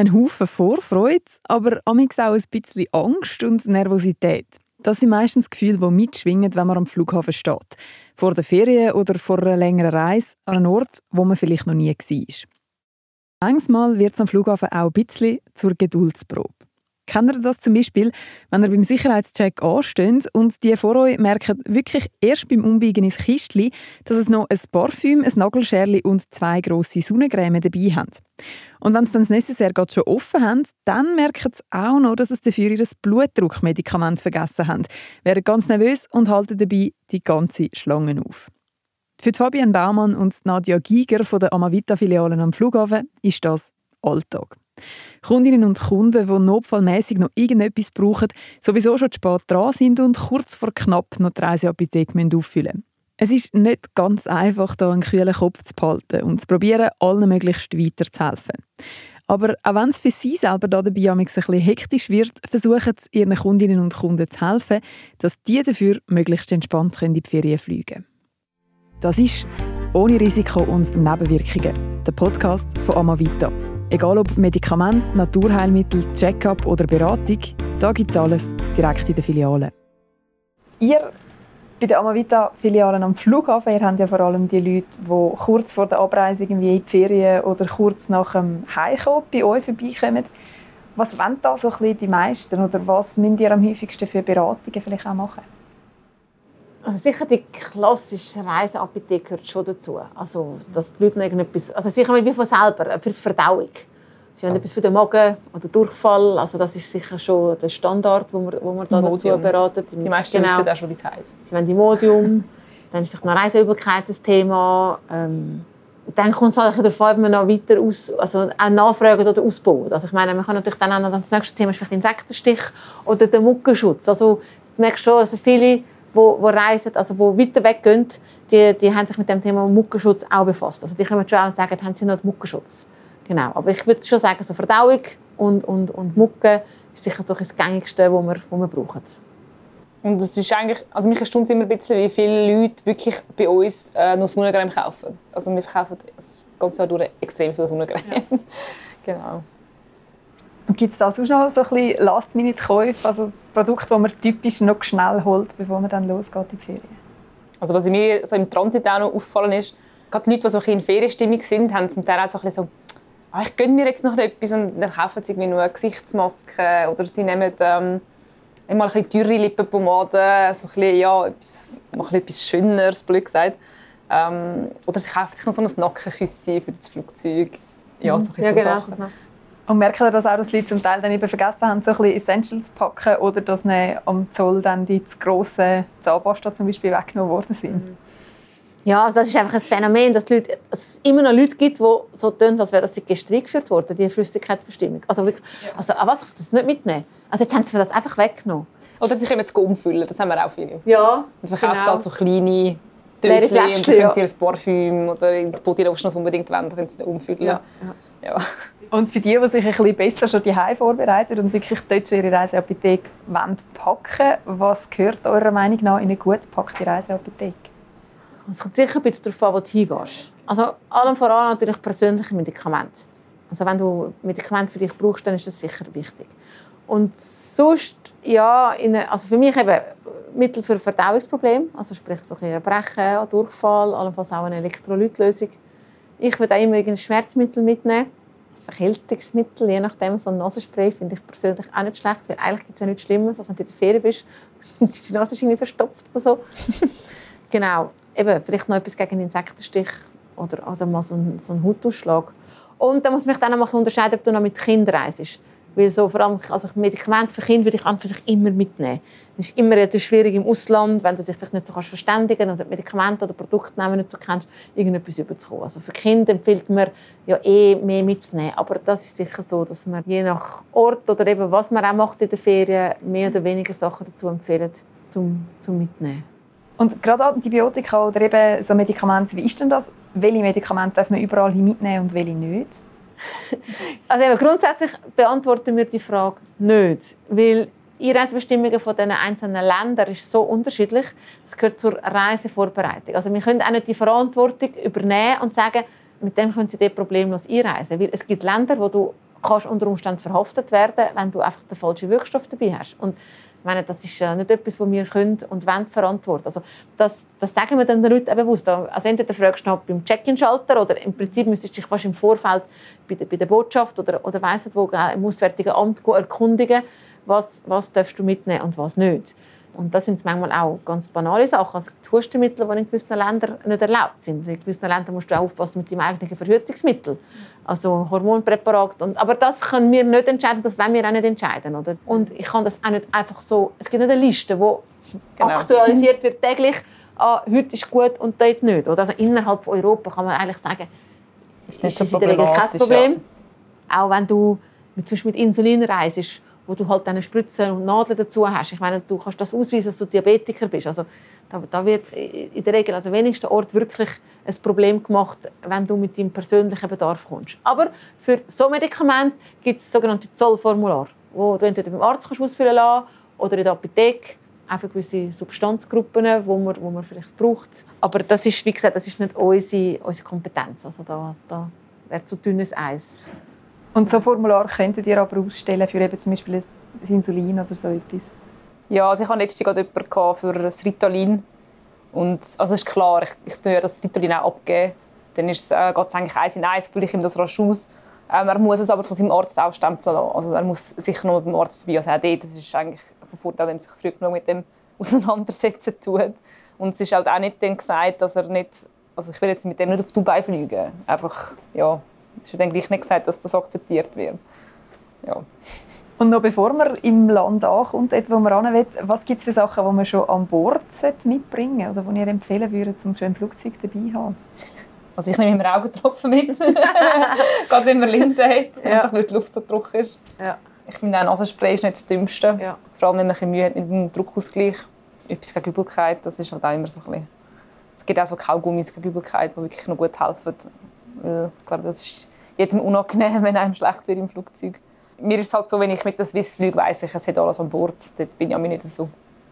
Ein Haufen Vorfreude, aber auch ein bisschen Angst und Nervosität. Das sind meistens Gefühle, die mitschwingen, wenn man am Flughafen steht. Vor der Ferien oder vor einer längeren Reise an einem Ort, wo man vielleicht noch nie war. Manchmal wird es am Flughafen auch ein bisschen zur Geduldsprobe. Kennt ihr das zum Beispiel, wenn ihr beim Sicherheitscheck ansteht und die vor euch merken wirklich erst beim Umbiegen ins Kistchen, dass es noch ein Parfüm, ein Nagelscherli und zwei grosse Sonnencreme dabei haben. Und wenn sie dann das Necessaire gerade schon offen haben, dann merken sie auch noch, dass sie dafür ihr Blutdruckmedikament vergessen haben, werden ganz nervös und halten dabei die ganze Schlange auf. Für Fabian Baumann und Nadja Giger von der Amavita-Filialen am Flughafen ist das Alltag. Kundinnen und Kunden, die notfallmäßig noch irgendetwas brauchen, sowieso schon zu spät dran sind und kurz vor knapp noch die Reiseapotheke auffüllen müssen. Es ist nicht ganz einfach, da einen kühlen Kopf zu behalten und zu probieren, allen möglichst weiterzuhelfen. Aber auch wenn es für sie selber da dabei ein bisschen hektisch wird, versuchen sie ihren Kundinnen und Kunden zu helfen, dass die dafür möglichst entspannt in die Ferien fliegen können. Das ist «Ohne Risiko und Nebenwirkungen», der Podcast von Amavita. Egal ob Medikament, Naturheilmittel, Check-up oder Beratung, da gibt es alles direkt in der Filiale. Ihr bei der Amavita-Filialen am Flughafen, ihr habt ja vor allem die Leute, die kurz vor der Abreise irgendwie in die Ferien oder kurz nach dem Heimkommen bei euch vorbeikommen. Was wollen da so ein bisschen die meisten oder was müsst ihr am häufigsten für Beratungen vielleicht auch machen? Also sicher die klassische Reiseapotheke gehört schon dazu. Also, dass die Leute noch irgendetwas, also sicher wie von selber, für die Verdauung. Sie haben etwas für den Magen oder Durchfall. Also das ist sicher schon der Standard, wo man, wo man da dazu beraten. Die meisten genau. wissen auch schon, wie es heisst. Sie haben die Modium. dann ist vielleicht noch Reiseübelkeit das Thema. Ähm, dann kommt es halt darauf an, ob man noch weiter aus, also auch nachfragen oder ausbaut. Also ich meine, man kann natürlich dann auch noch, das nächste Thema ist vielleicht Insektenstich oder der Muckenschutz. Also du merkst schon, also viele wo, wo reisen, also wo weiter weg gehen, die, die haben sich mit dem Thema Muckenschutz auch befasst. Also die kommen schon auch und sagen, haben sie noch Muckenschutz? Genau. Aber ich würde schon sagen, so Verdauung und, und, und Mucke ist sicher so das Gängigste, was wir, was wir brauchen. Und das ist eigentlich, also mich erstaunt immer ein bisschen, wie viele Leute wirklich bei uns äh, noch Sonnencreme kaufen. Also wir verkaufen das ganze Jahr durch extrem viel Sonnencreme. Ja. genau. Gibt es da sonst noch so ein Last-Minute-Käufe, also Produkte, die man typisch noch schnell holt, bevor man dann losgeht in die Ferien? Also was mir so im Transit auch noch aufgefallen ist, gerade die Leute, die so in Ferienstimmung sind, haben zum Teil auch so ein bisschen so ah, ich gönne mir jetzt noch etwas und dann kaufen sie irgendwie nur eine Gesichtsmaske oder sie nehmen ähm, einmal ein bisschen teure Lippenpomade, so ein bisschen, ja, etwas, mal etwas Schöneres, blöd gesagt. Ähm, oder sie kaufen sich noch so ein Nackenküsschen für das Flugzeug. Ja, so, ja, so genau. Sachen. Und merken Sie das auch, dass die Leute zum Teil dann eben vergessen haben, so ein bisschen Essentials zu packen oder dass am Zoll dann die zu grossen Zahnpasta zum Beispiel weggenommen worden sind? Mhm. Ja, also das ist einfach ein Phänomen, dass, Leute, dass es immer noch Leute gibt, die so tun, als wäre das gestrichen eingeführt worden, die Flüssigkeitsbestimmung. Also, wirklich, ja. also an was ich das nicht mitnehmen? Also jetzt haben sie das einfach weggenommen. Oder sie können es umfüllen, das haben wir auch viele. Ja, Man verkauft genau. halt so kleine Döschen und dann können sie ihr Parfüm oder die Bodylotion, das unbedingt wollen, können sie umfüllen. Ja. Ja. Und für die, die sich ein bisschen besser schon die vorbereiten und wirklich dort schon ihre Reiseapotheke packen was gehört eurer Meinung nach in eine gut gepackte Reiseapotheke? Es kommt sicher ein bisschen darauf an, wo du hingehst. Also allem voran natürlich persönliche Medikamente. Also wenn du Medikamente für dich brauchst, dann ist das sicher wichtig. Und sonst, ja, in, also für mich eben Mittel für Verdauungsprobleme, also sprich so ein Erbrechen, Durchfall, allenfalls auch eine Elektrolytlösung. Ich würde auch immer ein Schmerzmittel mitnehmen, ein Verkältungsmittel, je nachdem, so ein Nasenspray finde ich persönlich auch nicht schlecht, weil eigentlich gibt es ja nichts Schlimmes, als wenn du in der Ferien bist und die Nase ist irgendwie verstopft oder so. genau eben, vielleicht noch etwas gegen Insektenstich oder, oder mal so einen, so einen Hautausschlag. Und dann muss man dann noch unterscheiden, ob du noch mit Kindern reist. Weil so vor allem also Medikamente für Kinder würde ich an für sich immer mitnehmen. Es ist immer schwierig im Ausland, wenn du dich vielleicht nicht so kannst verständigen oder Medikamente oder Produktnamen nicht so kennst, irgendetwas überzukommen. Also für Kinder empfiehlt man ja eh mehr mitzunehmen. Aber das ist sicher so, dass man je nach Ort oder eben was man auch macht in der Ferien mehr oder weniger Sachen dazu empfiehlt, zum, zum mitnehmen. Und gerade Antibiotika oder eben so Medikamente, wie ist denn das? Welche Medikamente darf man überall mitnehmen und welche nicht? Also eben, grundsätzlich beantworten wir die Frage nicht, weil die Einreisebestimmungen von den einzelnen Ländern ist so unterschiedlich. Das gehört zur Reisevorbereitung. Also wir können auch nicht die Verantwortung übernehmen und sagen, mit dem können Sie dort problemlos einreisen. Weil es gibt Länder, wo du kannst unter Umständen verhaftet werden, wenn du einfach den falschen Wirkstoff dabei hast. Und ich meine, das ist äh, nicht etwas, was wir können und wollen verantworten. Also das, das sagen wir dann den Leuten bewusst. Also entweder fragst du noch beim Check-in-Schalter oder im Prinzip müsstest du dich fast im Vorfeld bei der, bei der Botschaft oder, oder weiss nicht wo im Auswärtigen Amt erkundigen, was, was darfst du mitnehmen und was nicht. Und das sind manchmal auch ganz banale Sachen. Also die Hustenmittel, die in gewissen Ländern nicht erlaubt sind. In gewissen Ländern musst du auch aufpassen mit deinem eigenen Verhütungsmittel. Also Hormonpräparat. Und, aber das können wir nicht entscheiden, das wollen wir auch nicht entscheiden. Oder? Und ich kann das auch nicht einfach so... Es gibt nicht eine Liste, die genau. aktualisiert wird täglich. Ah, heute ist gut und dort nicht. Oder? Also innerhalb von Europa kann man eigentlich sagen, ist, ist das in der Regel kein Problem. Ja. Auch wenn du zum Beispiel mit Insulin reist, wo du halt eine Spritze und Nadeln dazu hast. Ich meine, du kannst das ausweisen, dass du Diabetiker bist. Also da, da wird in der Regel, also wenigsten Ort wirklich ein Problem gemacht, wenn du mit deinem persönlichen Bedarf kommst. Aber für so Medikamente gibt es sogenannte Zollformulare, wo du entweder beim Arzt kannst ausfüllen lassen oder in der Apotheke einfach gewisse Substanzgruppen, die man, wo man vielleicht braucht. Aber das ist, wie gesagt, das ist nicht unsere, unsere Kompetenz. Also da, da wäre zu dünnes Eis. Und so Formular könntet ihr aber ausstellen für eben zum Beispiel das Insulin oder so etwas? Ja, also ich hatte letztens gerade jemanden für das Ritalin. Und, also ist klar, ich, ich ja das Ritalin auch abgeben. Dann ist, äh, geht es eigentlich eins in eins, fülle ich ihm das rasch aus. Ähm, er muss es aber von seinem Arzt auch stempeln lassen. Also er muss sicher noch beim Arzt vorbei. Also auch das ist eigentlich von Vorteil, wenn er sich früh genug mit dem auseinandersetzen tut. Und es ist halt auch nicht dann gesagt, dass er nicht... Also ich will jetzt mit dem nicht auf Dubai fliegen. Einfach, ja, es ist dann gleich nicht gesagt, dass das akzeptiert wird. Ja. Und noch bevor man im Land ankommt, dort, wo man will, was gibt es für Sachen, die man schon an Bord mitbringen sollte oder die ihr empfehlen würdet, um schon ein Flugzeug dabei zu haben? Also ich nehme immer Augentropfen mit, gerade wenn man Linsen hat, ja. einfach weil die Luft so trocken ist. Ja. Ich finde auch Nasenspray ist nicht das Dümmste, ja. vor allem wenn man ein Mühe hat mit dem Druckausgleich. Etwas gegen Übelkeit, das ist halt auch immer so ein bisschen... Es gibt auch so Kaugummis gegen Übelkeit, die wirklich noch gut helfen. Ich glaube, das ist jedem unangenehm, wenn einem schlecht wird im Flugzeug. Mir ist es halt so, wenn ich mit dem Swiss fliege, weiss ich, es hat alles an Bord. Dort bin ich auch nicht so.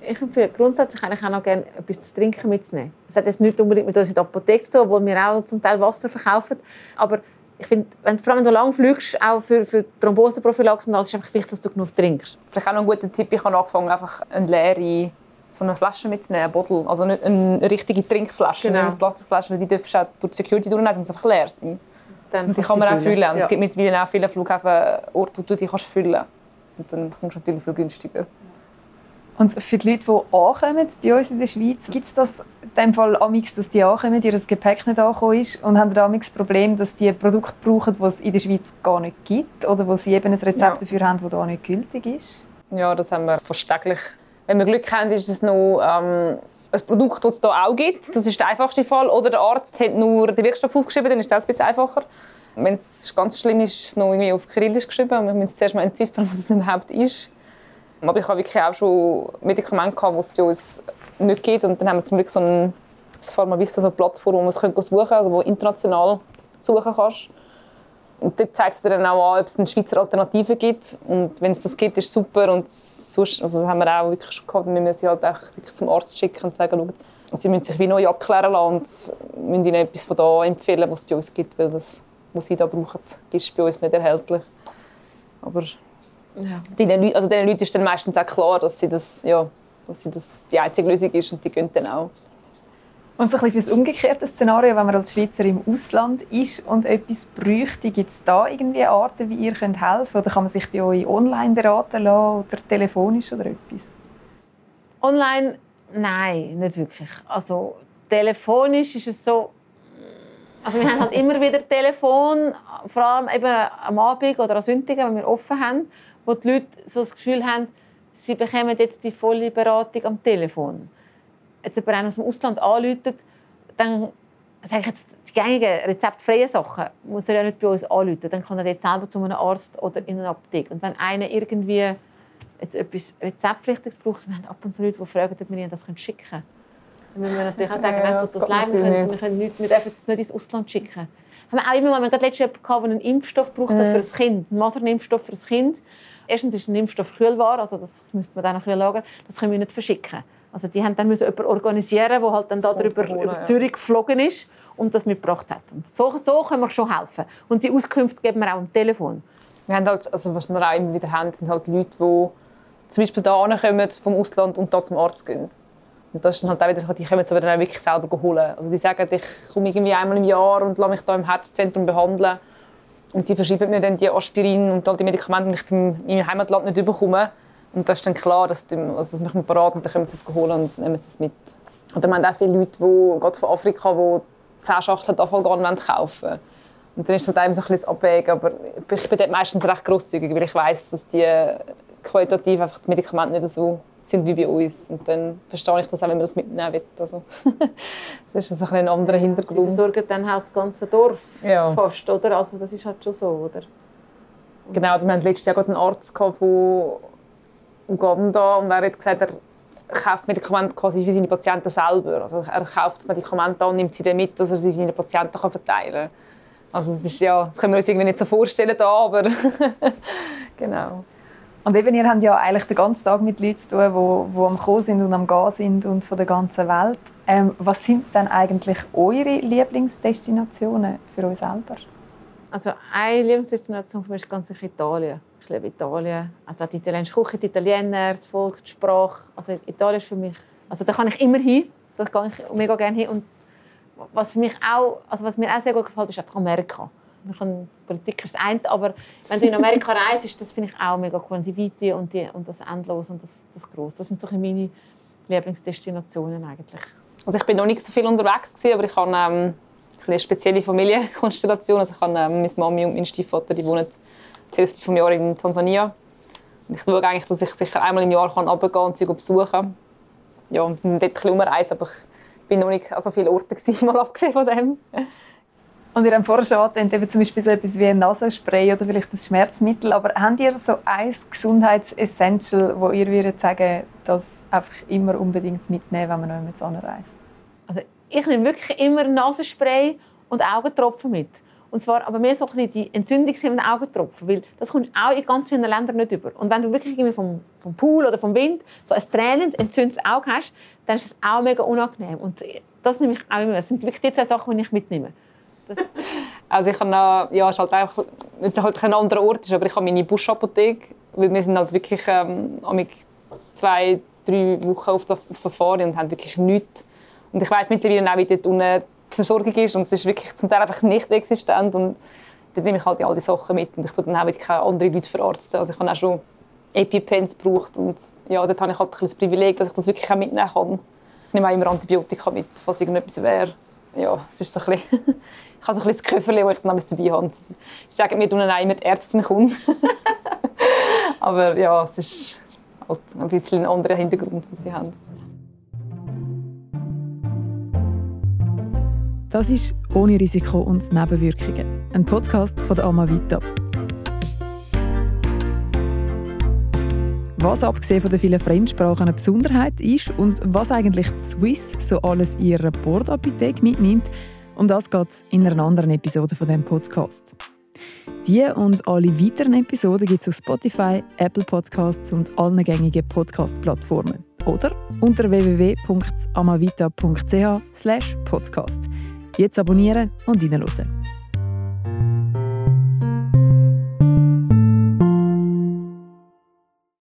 Ich empfehle grundsätzlich eigentlich auch noch gerne etwas zu trinken mitzunehmen. Es hat jetzt nicht unbedingt mit uns in der Apotheke zu tun, wo wir auch zum Teil Wasser verkaufen. Aber ich finde, wenn, vor allem wenn du lang fliegst, auch für, für Thromboseprophylaxe ist es einfach wichtig, dass du genug trinkst. Vielleicht auch noch ein guter Tipp, ich habe angefangen, einfach eine leere so eine Flasche mitzunehmen, eine Bottle. Also nicht eine richtige Trinkflasche, genau. nicht eine Plastikflasche, weil die dürfen auch durch die Security durchnehmen, sie muss einfach leer sein. Dann und die kann man auch füllen. Und ja. es gibt mittlerweile auch viele Flughäfen Orte, wo du die kannst füllen Und dann kommst du natürlich viel günstiger. Und für die Leute, die ankommen bei uns in der Schweiz, gibt es das in dem Fall amix, dass die ankommen, ihr Gepäck nicht angekommen ist und haben amix das Problem, dass die Produkte brauchen, die es in der Schweiz gar nicht gibt oder wo sie eben ein Rezept ja. dafür haben, das da nicht gültig ist? Ja, das haben wir fast täglich. Wenn wir Glück haben, ist es noch ähm, ein Produkt, das es hier auch gibt. Das ist der einfachste Fall. Oder der Arzt hat nur den Wirkstoff aufgeschrieben, dann ist es ein bisschen einfacher. Wenn es ganz schlimm ist, ist es noch irgendwie auf Kyrillisch geschrieben. Wir müssen zuerst mal entziffern, was es überhaupt ist. Aber ich habe wirklich auch schon Medikamente gehabt, die es bei uns nicht gibt. Und dann haben wir zum Glück so ein Pharmavista, so eine Plattform, wo man es suchen kann, also wo international suchen kannst. Und dort zeigt es dir dann auch an, ob es eine Schweizer Alternative gibt. Und wenn es das gibt, ist es super. Und sonst, also das haben wir auch wirklich schon gehabt. Wir müssen sie halt auch wirklich zum Arzt schicken und sagen, schau, sie müssen sich wie neu abklären lassen und müssen ihnen etwas von da empfehlen, was es bei uns gibt, weil das, was sie da brauchen, ist bei uns nicht erhältlich. Aber ja. den, also Leuten ist dann meistens auch klar, dass, sie das, ja, dass sie das die einzige Lösung ist und die gehen dann auch. Und so ein bisschen für das umgekehrte Szenario, wenn man als Schweizer im Ausland ist und etwas bräuchte, gibt es da irgendwie Arten, wie ihr helfen könnt? Oder kann man sich bei euch online beraten lassen oder telefonisch oder etwas? Online? Nein, nicht wirklich. Also telefonisch ist es so, also wir haben halt immer wieder Telefon, vor allem eben am Abend oder am Sonntag, wenn wir offen haben, wo die Leute so das Gefühl haben, sie bekommen jetzt die volle Beratung am Telefon jetzt jemand aus dem Ausland anruft, dann sage ich jetzt, die gängigen rezeptfreien Sachen muss er ja nicht bei uns anrufen. Dann kann er jetzt selber zu einem Arzt oder in eine Apotheke. Und wenn einer irgendwie jetzt etwas Rezeptpflichtiges braucht, wir haben ab und zu Leute, die fragen, ob wir ihnen das schicken können. Dann müssen wir natürlich auch sagen, ja, das, das Leid, wir, können, wir, können nicht, wir dürfen es nicht ins Ausland schicken. Haben wir auch immer mal, wir hatten letztens jemanden, der einen Impfstoff braucht mhm. für ein Kind, einen Masernimpfstoff für ein Kind. Erstens ist ein Impfstoff Kühlware, also das, das müsste man dann noch lagern. Das können wir nicht verschicken. Also die haben dann müssen jemanden organisieren, der halt dann darüber über Zürich geflogen ist und das mitgebracht hat. Und so, so können wir schon helfen. Und die Auskünfte geben wir auch am Telefon. Wir haben halt, also was wir auch immer wieder haben, sind halt Leute, die zum Beispiel da kommen vom Ausland und da zum Arzt gehen. Und das ist dann halt auch wieder, die kommen es aber dann auch wirklich selber holen. Also die sagen, ich komme irgendwie einmal im Jahr und lasse mich da im Herzzentrum behandeln. Und die verschreiben mir dann die Aspirin und all die Medikamente, die ich in meinem Heimatland nicht bekomme. Und das ist dann klar, dass die, also das machen wir parat und dann können sie es holen und nehmen es mit. Und dann haben auch viele Leute, die, gerade von Afrika, die 10 Schachteln Tafelgarn kaufen wollen. Und dann ist es halt eben so ein bisschen Abwägen. Aber ich bin dort meistens recht grosszügig, weil ich weiß, dass die qualitativ einfach die Medikamente nicht so sind wie bei uns. Und dann verstehe ich das auch, wenn man das mitnehmen will. Also, das ist also ein, ein anderer Hintergrund. Die versorgen dann auch das ganze Dorf ja. fast, oder? Also das ist halt schon so, oder? Und genau, wir hatten letztes Jahr einen Arzt von Uganda und er hat gesagt, er kauft Medikamente quasi für seine Patienten selber. Also er kauft das Medikament an und nimmt sie dann mit, dass er sie seinen Patienten verteilen kann. Also das, ist, ja, das können wir uns irgendwie nicht so vorstellen, da, aber genau. Und eben, ihr habt ja eigentlich den ganzen Tag mit Leuten zu tun, die, die am Kommen sind und am Gehen sind und von der ganzen Welt. Ähm, was sind denn eigentlich eure Lieblingsdestinationen für euch selber? Also eine Lieblingsdestination für mich ist ganz sicher Italien. Ich liebe Italien. Also die italienische Küche, die Italiener, das Volk, die Sprache. Also Italien ist für mich... Also da kann ich immer hin. Da gehe ich mega gerne hin. Und was, für mich auch, also was mir auch sehr gut gefällt, ist einfach Amerika. Man kann Politik ist ein, aber wenn du in Amerika reist, das finde ich auch mega cool. Die Weite und, die, und das Endlos und das, das Grosse. Das sind so meine Lieblingsdestinationen eigentlich. Also ich bin noch nicht so viel unterwegs gewesen, aber ich habe ähm, eine spezielle Familienkonstellation. Also ich habe ähm, meine Mami und mein Stiefvater, die wohnen die Hälfte des Jahres in Tansania. Und ich schaue eigentlich, dass ich sicher einmal im Jahr kann runtergehen und sie besuchen Ja, und dort ein bisschen umreisen, aber ich bin noch nicht an so vielen Orten gewesen, mal abgesehen von dem. Und ihr habt vorher schon angetönt, eben zum Beispiel so etwas wie ein Nasenspray oder vielleicht ein Schmerzmittel. Aber habt ihr so ein Gesundheitsessential, wo ihr würdet sagen, das einfach immer unbedingt mitnehmen, wenn man noch mit anreist? Also ich nehme wirklich immer Nasenspray und Augentropfen mit. Und zwar aber mehr so ein die entzündungshemmenden Augentropfen, weil das kommt auch in ganz vielen Ländern nicht über. Und wenn du wirklich irgendwie vom, vom Pool oder vom Wind so ein tränendes, entzündetes Auge hast, dann ist das auch mega unangenehm. Und das nehme ich auch immer. Das sind wirklich die zwei Sachen, die ich mitnehme. also ich habe ja, es ist halt einfach, es ist halt ein anderer Ort, aber ich habe meine Buschapotheke, weil wir sind halt wirklich ähm, zwei, drei Wochen auf Safari und haben wirklich nichts. Und ich weiß mittlerweile auch, wie dort unten die Versorgung ist und es ist wirklich zum Teil einfach nicht existent und dann nehme ich halt all die Sachen mit und ich tue dann auch keine anderen Leute verarzten. Also ich habe auch schon EpiPens gebraucht und ja, dort habe ich halt ein das Privileg, dass ich das wirklich auch mitnehmen kann. Ich nehme auch immer Antibiotika mit, falls irgendetwas wäre. Ja, es ist so ein bisschen ich habe so ein bisschen das Köfferchen, das ich dann dabei habe. Sie sagen mir, dass ich mit Ärzten komme. Aber ja, es ist halt ein bisschen ein anderer Hintergrund, den sie haben. Das ist «Ohne Risiko und Nebenwirkungen», ein Podcast von der Amavita. Was abgesehen von den vielen Fremdsprachen eine Besonderheit ist und was eigentlich die Swiss so alles in ihrer Bordapotheke mitnimmt, um das geht es in einer anderen Episode von dem Podcast. Die und alle weiteren Episoden gibt es auf Spotify, Apple Podcasts und allen gängigen Podcast-Plattformen. Oder unter www.amavita.ch/podcast. Jetzt abonnieren und reinhören.